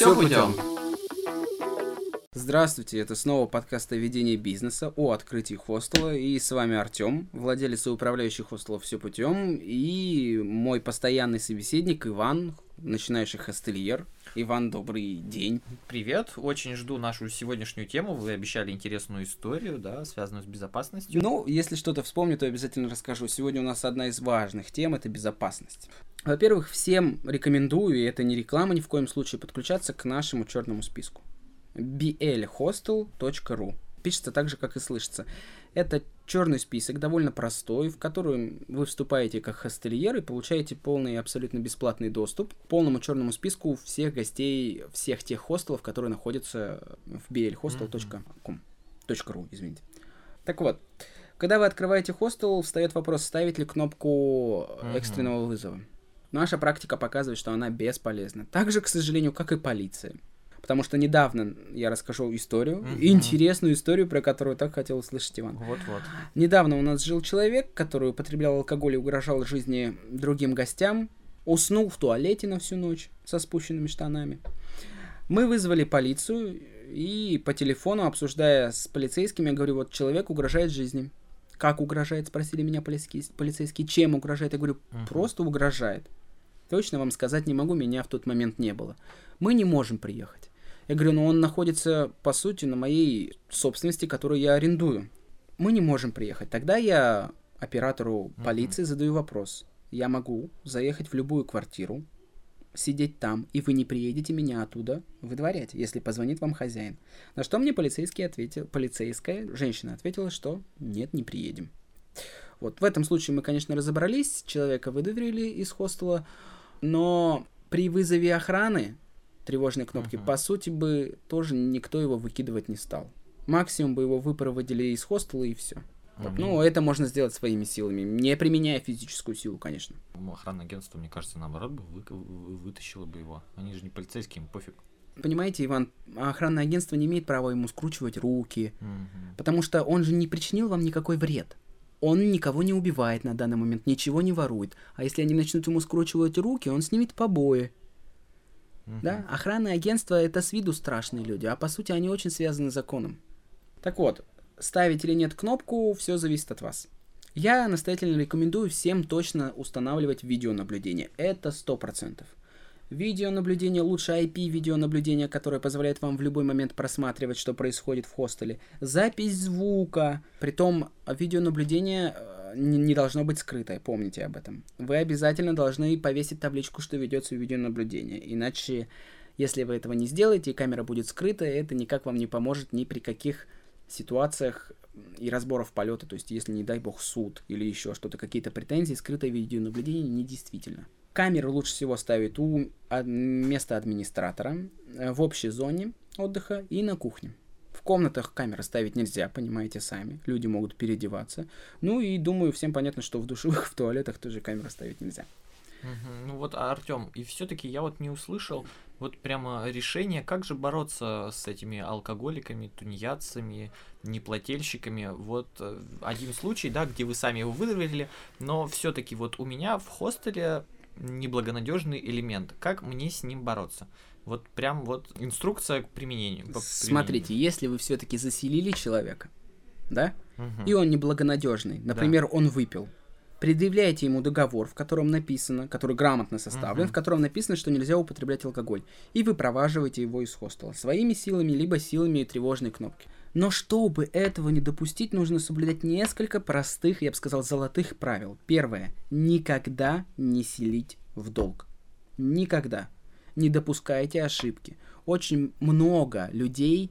все путем. Здравствуйте, это снова подкаст о ведении бизнеса, о открытии хостела, и с вами Артем, владелец и управляющий хостела «Все путем», и мой постоянный собеседник Иван, начинающий хостельер. Иван, добрый день. Привет, очень жду нашу сегодняшнюю тему. Вы обещали интересную историю, да, связанную с безопасностью. Ну, если что-то вспомню, то обязательно расскажу. Сегодня у нас одна из важных тем – это безопасность. Во-первых, всем рекомендую, и это не реклама ни в коем случае, подключаться к нашему черному списку blhostel.ru. Пишется так же, как и слышится. Это черный список, довольно простой, в который вы вступаете как хостельер и получаете полный и абсолютно бесплатный доступ к полному черному списку всех гостей всех тех хостелов, которые находятся в blhostel.com. .ru, извините. Так вот, когда вы открываете хостел, встает вопрос, ставить ли кнопку экстренного вызова. Наша практика показывает, что она бесполезна. Так же, к сожалению, как и полиция. Потому что недавно я расскажу историю, Мгм. интересную историю, про которую так хотел услышать Иван. Вот-вот. Недавно у нас жил человек, который употреблял алкоголь и угрожал жизни другим гостям, уснул в туалете на всю ночь со спущенными штанами. Мы вызвали полицию и по телефону, обсуждая с полицейскими, я говорю, вот человек угрожает жизни. Как угрожает, спросили меня полицейские, полицейские. Чем угрожает? Я говорю, Мгм. просто угрожает. Точно вам сказать не могу, меня в тот момент не было. Мы не можем приехать. Я говорю, ну он находится, по сути, на моей собственности, которую я арендую. Мы не можем приехать. Тогда я оператору полиции задаю вопрос. Я могу заехать в любую квартиру, сидеть там, и вы не приедете меня оттуда выдворять, если позвонит вам хозяин. На что мне полицейский ответил, полицейская женщина ответила, что нет, не приедем. Вот в этом случае мы, конечно, разобрались, человека выдворили из хостела, но при вызове охраны тревожной кнопки, Мгм. по сути бы тоже никто его выкидывать не стал. Максимум бы его выпроводили из хостела и все. Мгм. Ну, это можно сделать своими силами, не применяя физическую силу, конечно. Охранное агентство, мне кажется, наоборот бы вы- вы- вытащило бы его. Они же не полицейские, им пофиг. Понимаете, Иван, охранное агентство не имеет права ему скручивать руки, Мгм. потому что он же не причинил вам никакой вред. Он никого не убивает на данный момент, ничего не ворует. А если они начнут ему скручивать руки, он снимет побои. Мгм. Да? Охранное агентство это с виду страшные люди, а по сути они очень связаны с законом. Так вот, ставить или нет кнопку, все зависит от вас. Я настоятельно рекомендую всем точно устанавливать видеонаблюдение. Это 100%. Видеонаблюдение лучше IP-видеонаблюдение, которое позволяет вам в любой момент просматривать, что происходит в хостеле. Запись звука. Притом, видеонаблюдение э, не не должно быть скрытое, помните об этом. Вы обязательно должны повесить табличку, что ведется видеонаблюдение. Иначе, если вы этого не сделаете, и камера будет скрыта, это никак вам не поможет ни при каких ситуациях и разборов полета. То есть, если, не дай бог, суд или еще что-то, какие-то претензии, скрытое видеонаблюдение недействительно. Камеры лучше всего ставить у ад- места администратора, э, в общей зоне отдыха и на кухне. В комнатах камеры ставить нельзя, понимаете сами. Люди могут переодеваться. Ну и думаю, всем понятно, что в душевых, в туалетах тоже камеры ставить нельзя. Мгм. Ну вот, Артем, и все-таки я вот не услышал вот прямо решение, как же бороться с этими алкоголиками, тунеядцами, неплательщиками. Вот э, один случай, да, где вы сами его выдавили, но все-таки вот у меня в хостеле неблагонадежный элемент. Как мне с ним бороться? Вот прям вот инструкция к применению. по Смотрите, если вы все-таки заселили человека, да. Мгм. и он неблагонадежный, например, он выпил, предъявляете ему договор, в котором написано, который грамотно составлен, Мгм. в котором написано, что нельзя употреблять алкоголь, и вы проваживаете его из хостела своими силами, либо силами тревожной кнопки. Но чтобы этого не допустить, нужно соблюдать несколько простых, я бы сказал, золотых правил. Первое. Никогда не селить в долг. Никогда. Не допускайте ошибки. Очень много людей,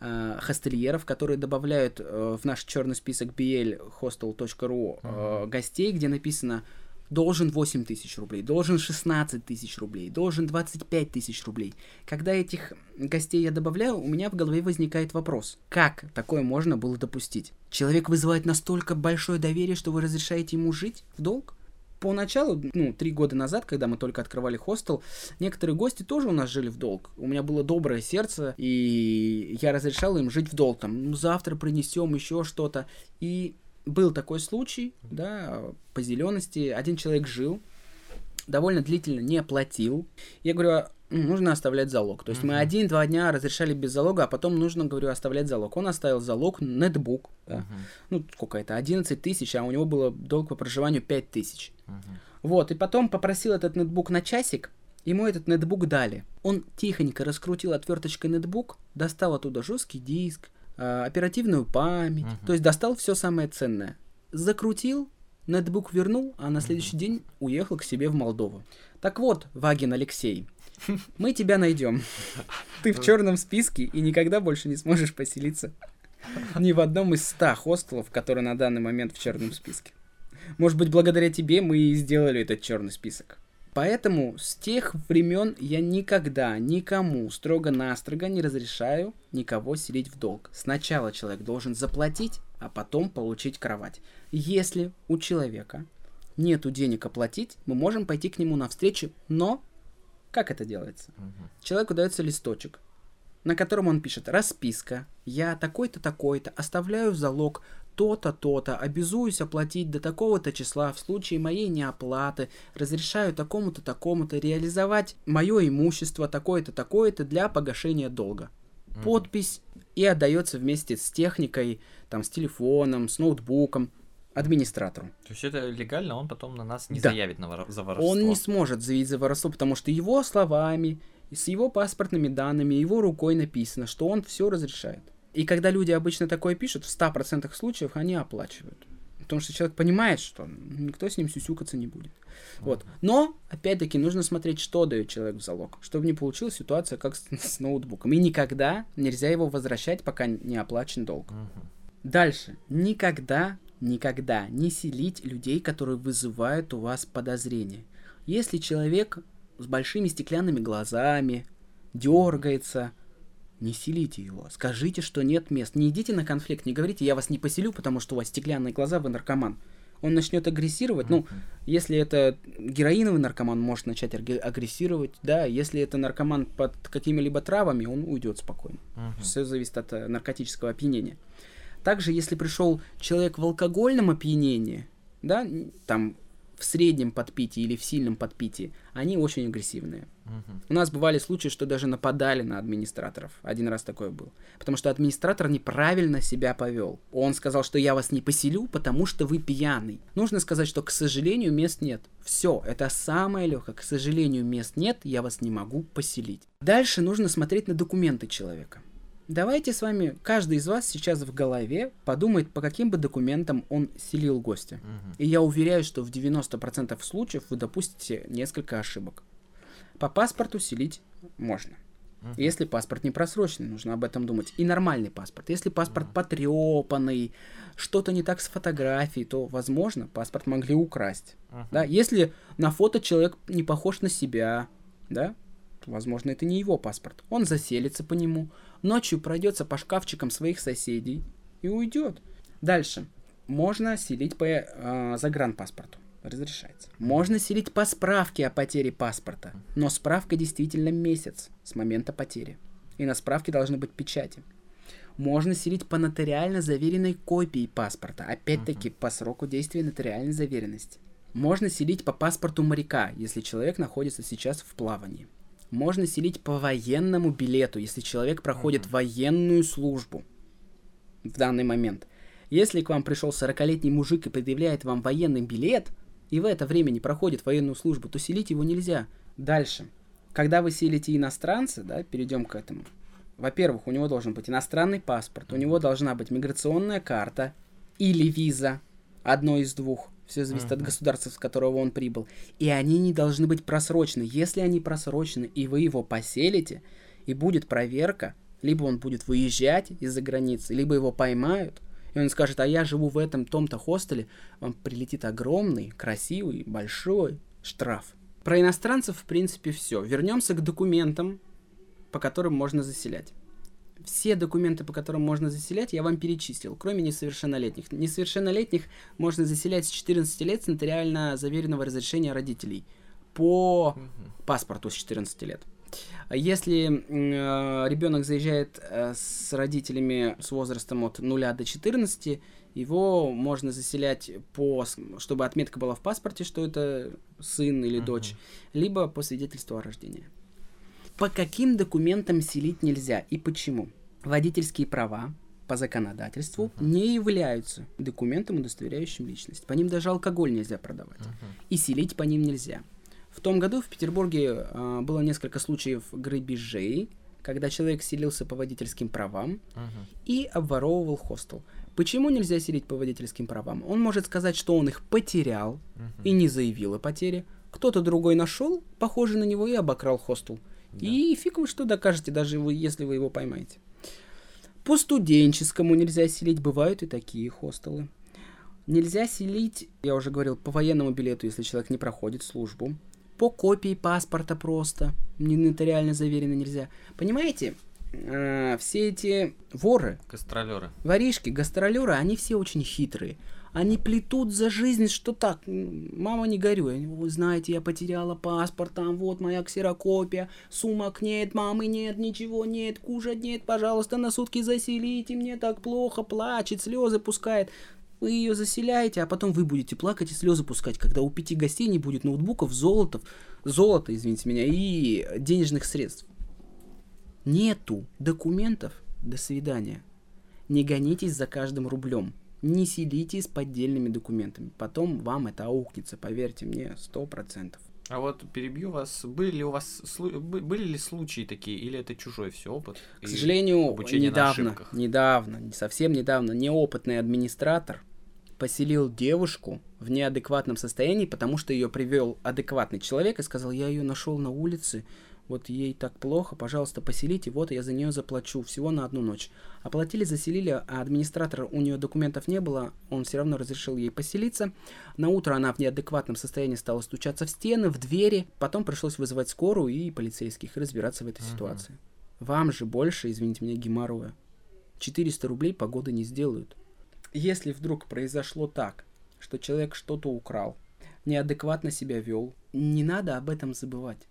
э, хостельеров, которые добавляют э, в наш черный список blhostel.ru э, гостей, где написано должен 8 тысяч рублей, должен 16 тысяч рублей, должен 25 тысяч рублей. Когда этих гостей я добавляю, у меня в голове возникает вопрос, как такое можно было допустить? Человек вызывает настолько большое доверие, что вы разрешаете ему жить в долг? Поначалу, ну, три года назад, когда мы только открывали хостел, некоторые гости тоже у нас жили в долг. У меня было доброе сердце, и я разрешал им жить в долг. Там, ну, завтра принесем еще что-то. И был такой случай, да, по зелености. Один человек жил, довольно длительно не платил. Я говорю, «А нужно оставлять залог. То есть мы Мгм. один-два дня разрешали без залога, а потом нужно, говорю, оставлять залог. Он оставил залог, нетбук, да. Мгм. ну, сколько это, 11 тысяч, а у него было долг по проживанию 5 тысяч. Мгм. Вот, и потом попросил этот нетбук на часик, ему этот нетбук дали. Он тихонько раскрутил отверточкой нетбук, достал оттуда жесткий диск, а, оперативную память, Мгм. то есть достал все самое ценное. Закрутил, нетбук вернул, а на следующий день уехал к себе в Молдову. Так вот, Вагин Алексей, мы тебя найдем. Ты в черном списке и никогда больше не сможешь поселиться ни в одном из ста хостелов, которые на данный момент в черном списке. Может быть, благодаря тебе мы и сделали этот черный список. Поэтому с тех времен я никогда никому строго-настрого не разрешаю никого селить в долг. Сначала человек должен заплатить, а потом получить кровать. Если у человека нету денег оплатить, мы можем пойти к нему навстречу, но как это делается? Мгм. Человеку дается листочек, на котором он пишет «Расписка. Я такой-то, такой-то, оставляю залог то-то, то-то, обязуюсь оплатить до такого-то числа в случае моей неоплаты, разрешаю такому-то, такому-то реализовать мое имущество такое-то, такое-то для погашения долга». Подпись и отдается вместе с техникой, там, с телефоном, с ноутбуком администратору. То есть это легально, он потом на нас не Да. заявит на вор- за воровство. Он не сможет заявить за воровство, потому что его словами, с его паспортными данными, его рукой написано, что он все разрешает. И когда люди обычно такое пишут, в 100% случаев они оплачивают. Потому что человек понимает, что никто с ним сюсюкаться не будет. Вот. Но, опять-таки, нужно смотреть, что дает человек в залог, чтобы не получилась ситуация, как с, с ноутбуком. И никогда нельзя его возвращать, пока не оплачен долг. Дальше. Никогда, никогда не селить людей, которые вызывают у вас подозрения. Если человек с большими стеклянными глазами дергается, не селите его. Скажите, что нет мест. Не идите на конфликт, не говорите, я вас не поселю, потому что у вас стеклянные глаза, вы наркоман. Он начнет агрессировать. Ну, если это героиновый наркоман, может начать агрессировать. Да, если это наркоман под какими-либо травами, он уйдет спокойно. Мгм. Все зависит от э, наркотического опьянения. Также, если пришел человек в алкогольном опьянении, да, там в среднем подпитии или в сильном подпитии, они очень агрессивные. Мгм. У нас бывали случаи, что даже нападали на администраторов. Один раз такое был. Потому что администратор неправильно себя повел. Он сказал, что я вас не поселю, потому что вы пьяный. Нужно сказать, что, к сожалению, мест нет. Все, это самое легкое. К сожалению, мест нет, я вас не могу поселить. Дальше нужно смотреть на документы человека. Давайте с вами, каждый из вас сейчас в голове подумает, по каким бы документам он селил гостя. Мгм. И я уверяю, что в 90% случаев вы допустите несколько ошибок. По паспорту селить можно. Мгм. Если паспорт не просроченный, нужно об этом думать. И нормальный паспорт. Если паспорт потрепанный, что-то не так с фотографией, то, возможно, паспорт могли украсть. Мгм. Да? Если на фото человек не похож на себя, да, возможно, это не его паспорт. Он заселится по нему, ночью пройдется по шкафчикам своих соседей и уйдет. Дальше. Можно селить по э, загранпаспорту. Разрешается. Можно селить по справке о потере паспорта. Но справка действительно месяц с момента потери. И на справке должны быть печати. Можно селить по нотариально заверенной копии паспорта. Опять-таки, по сроку действия нотариальной заверенности. Можно селить по паспорту моряка, если человек находится сейчас в плавании. Можно селить по военному билету, если человек проходит Мгм. военную службу в данный момент. Если к вам пришел 40-летний мужик и предъявляет вам военный билет, и в это время не проходит военную службу, то селить его нельзя. Дальше. Когда вы селите иностранца, да, перейдем к этому. Во-первых, у него должен быть иностранный паспорт, у него должна быть миграционная карта или виза, одно из двух. Все зависит от Мгм. государства, с которого он прибыл. И они не должны быть просрочены. Если они просрочены, и вы его поселите, и будет проверка, либо он будет выезжать из-за границы, либо его поймают, и он скажет, а я живу в этом том-то хостеле, вам прилетит огромный, красивый, большой штраф. Про иностранцев, в принципе, все. Вернемся к документам, по которым можно заселять. Все документы, по которым можно заселять, я вам перечислил, кроме несовершеннолетних. Несовершеннолетних можно заселять с 14 лет с нотариально заверенного разрешения родителей по Мгм. паспорту с 14 лет. Если ребенок заезжает э, с родителями с возрастом от 0 до 14, его можно заселять по, чтобы отметка была в паспорте, что это сын или Мгм. дочь, либо по свидетельству о рождении. По каким документам селить нельзя и почему? Водительские права по законодательству uh-huh. не являются документом, удостоверяющим личность. По ним даже алкоголь нельзя продавать. Uh-huh. И селить по ним нельзя. В том году в Петербурге э, было несколько случаев грабежей, когда человек селился по водительским правам uh-huh. и обворовывал хостел. Почему нельзя селить по водительским правам? Он может сказать, что он их потерял uh-huh. и не заявил о потере. Кто-то другой нашел, похожий на него, и обокрал хостел. Да. И фиг вы что докажете, даже вы, если вы его поймаете. По студенческому нельзя селить, бывают и такие хостелы. Нельзя селить, я уже говорил, по военному билету, если человек не проходит службу. По копии паспорта просто, не нотариально заверено нельзя. Понимаете, э, все эти воры, гастролеры, воришки, гастролеры, они все очень хитрые. Они плетут за жизнь, что так, мама, не горюй. Вы знаете, я потеряла паспорт, там вот моя ксерокопия, сумок нет, мамы нет, ничего нет, кушать нет, пожалуйста, на сутки заселите, мне так плохо, плачет, слезы пускает. Вы ее заселяете, а потом вы будете плакать и слезы пускать, когда у пяти гостей не будет ноутбуков, золотов, золота, извините меня, и денежных средств. Нету документов. До свидания. Не гонитесь за каждым рублем не селите с поддельными документами. Потом вам это аукнется, поверьте мне, сто процентов. А вот перебью вас, были ли у вас были ли случаи такие, или это чужой все опыт? К сожалению, недавно, недавно, совсем недавно, неопытный администратор поселил девушку в неадекватном состоянии, потому что ее привел адекватный человек и сказал, я ее нашел на улице, вот ей так плохо, пожалуйста, поселите, вот я за нее заплачу, всего на одну ночь. Оплатили, заселили, а администратор, у нее документов не было, он все равно разрешил ей поселиться. На утро она в неадекватном состоянии стала стучаться в стены, в двери, потом пришлось вызывать скорую и полицейских и разбираться в этой uh-huh. ситуации. Вам же больше, извините меня, геморроя. 400 рублей погоды не сделают. Если вдруг произошло так, что человек что-то украл, неадекватно себя вел, не надо об этом забывать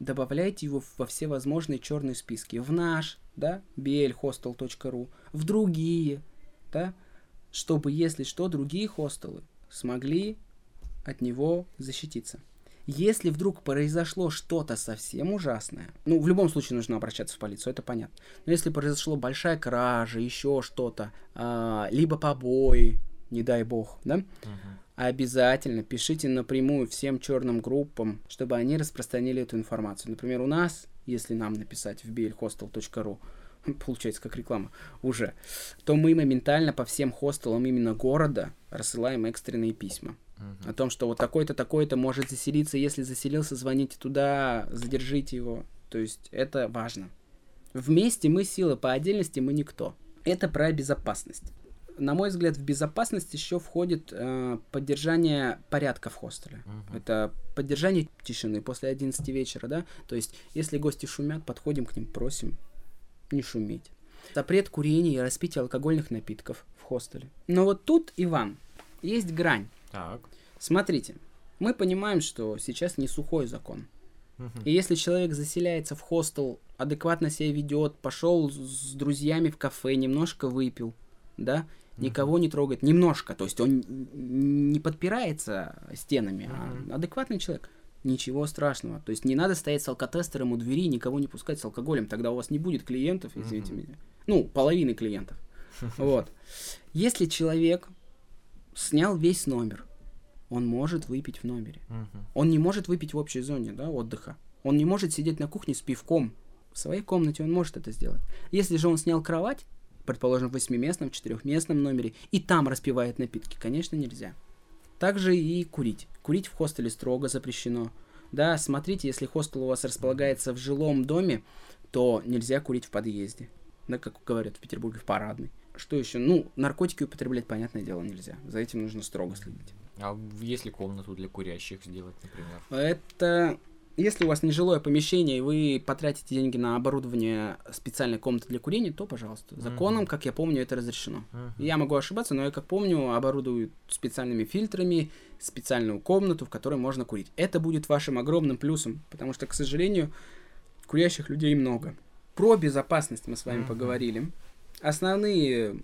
добавляйте его во все возможные черные списки. В наш, да, blhostel.ru, в другие, да, чтобы, если что, другие хостелы смогли от него защититься. Если вдруг произошло что-то совсем ужасное, ну, в любом случае нужно обращаться в полицию, это понятно. Но если произошло большая кража, еще что-то, а, либо побои, не дай бог, да, uh-huh обязательно пишите напрямую всем черным группам, чтобы они распространили эту информацию. Например, у нас, если нам написать в blhostel.ru, получается как реклама уже, то мы моментально по всем хостелам именно города рассылаем экстренные письма. О том, что вот такой-то, такой-то может заселиться, если заселился, звоните туда, задержите его. То есть это важно. Вместе мы сила, по отдельности мы никто. Это про безопасность на мой взгляд, в безопасность еще входит э, поддержание порядка в хостеле. Uh-huh. Это поддержание тишины после 11 вечера, да. То есть, если гости шумят, подходим к ним, просим не шуметь. Запрет курения и распития алкогольных напитков в хостеле. Но вот тут, Иван, есть грань. Так. Смотрите, мы понимаем, что сейчас не сухой закон. И если человек заселяется в хостел, адекватно себя ведет, пошел с друзьями в кафе, немножко выпил, да, никого не трогает, немножко, то есть он не подпирается стенами, а адекватный человек. Ничего страшного. То есть не надо стоять с алкотестером у двери никого не пускать с алкоголем. Тогда у вас не будет клиентов, извините меня. Ну, половины клиентов. Вот. Если человек снял весь номер, он может выпить в номере. Он не может выпить в общей зоне да, отдыха. Он не может сидеть на кухне с пивком. В своей комнате он может это сделать. Если же он снял кровать, предположим, в восьмиместном, четырехместном номере, и там распивает напитки, конечно, нельзя. Также и курить. Курить в хостеле строго запрещено. Да, смотрите, если хостел у вас располагается в жилом доме, то нельзя курить в подъезде. Да, как говорят в Петербурге, в парадной. Что еще? Ну, наркотики употреблять, понятное дело, нельзя. За этим нужно строго следить. А если комнату для курящих сделать, например? Это если у вас нежилое помещение, и вы потратите деньги на оборудование специальной комнаты для курения, то, пожалуйста. Законом, как я помню, это разрешено. Я могу ошибаться, но я, как помню, оборудуют специальными фильтрами специальную комнату, в которой можно курить. Это будет вашим огромным плюсом, потому что, к сожалению, курящих людей много. Про безопасность мы с вами поговорили. Основные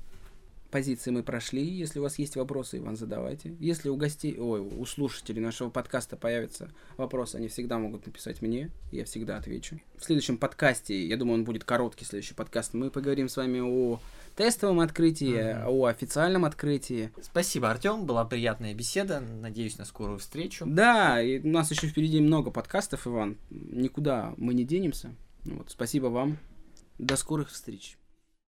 позиции мы прошли. Если у вас есть вопросы, Иван, задавайте. Если у гостей, ой, у слушателей нашего подкаста появятся вопросы, они всегда могут написать мне, я всегда отвечу. В следующем подкасте, я думаю, он будет короткий следующий подкаст, мы поговорим с вами о тестовом открытии, mm-hmm. о официальном открытии. Спасибо, Артем, была приятная беседа. Надеюсь на скорую встречу. Да, и у нас еще впереди много подкастов, Иван. Никуда мы не денемся. Вот, спасибо вам. До скорых встреч.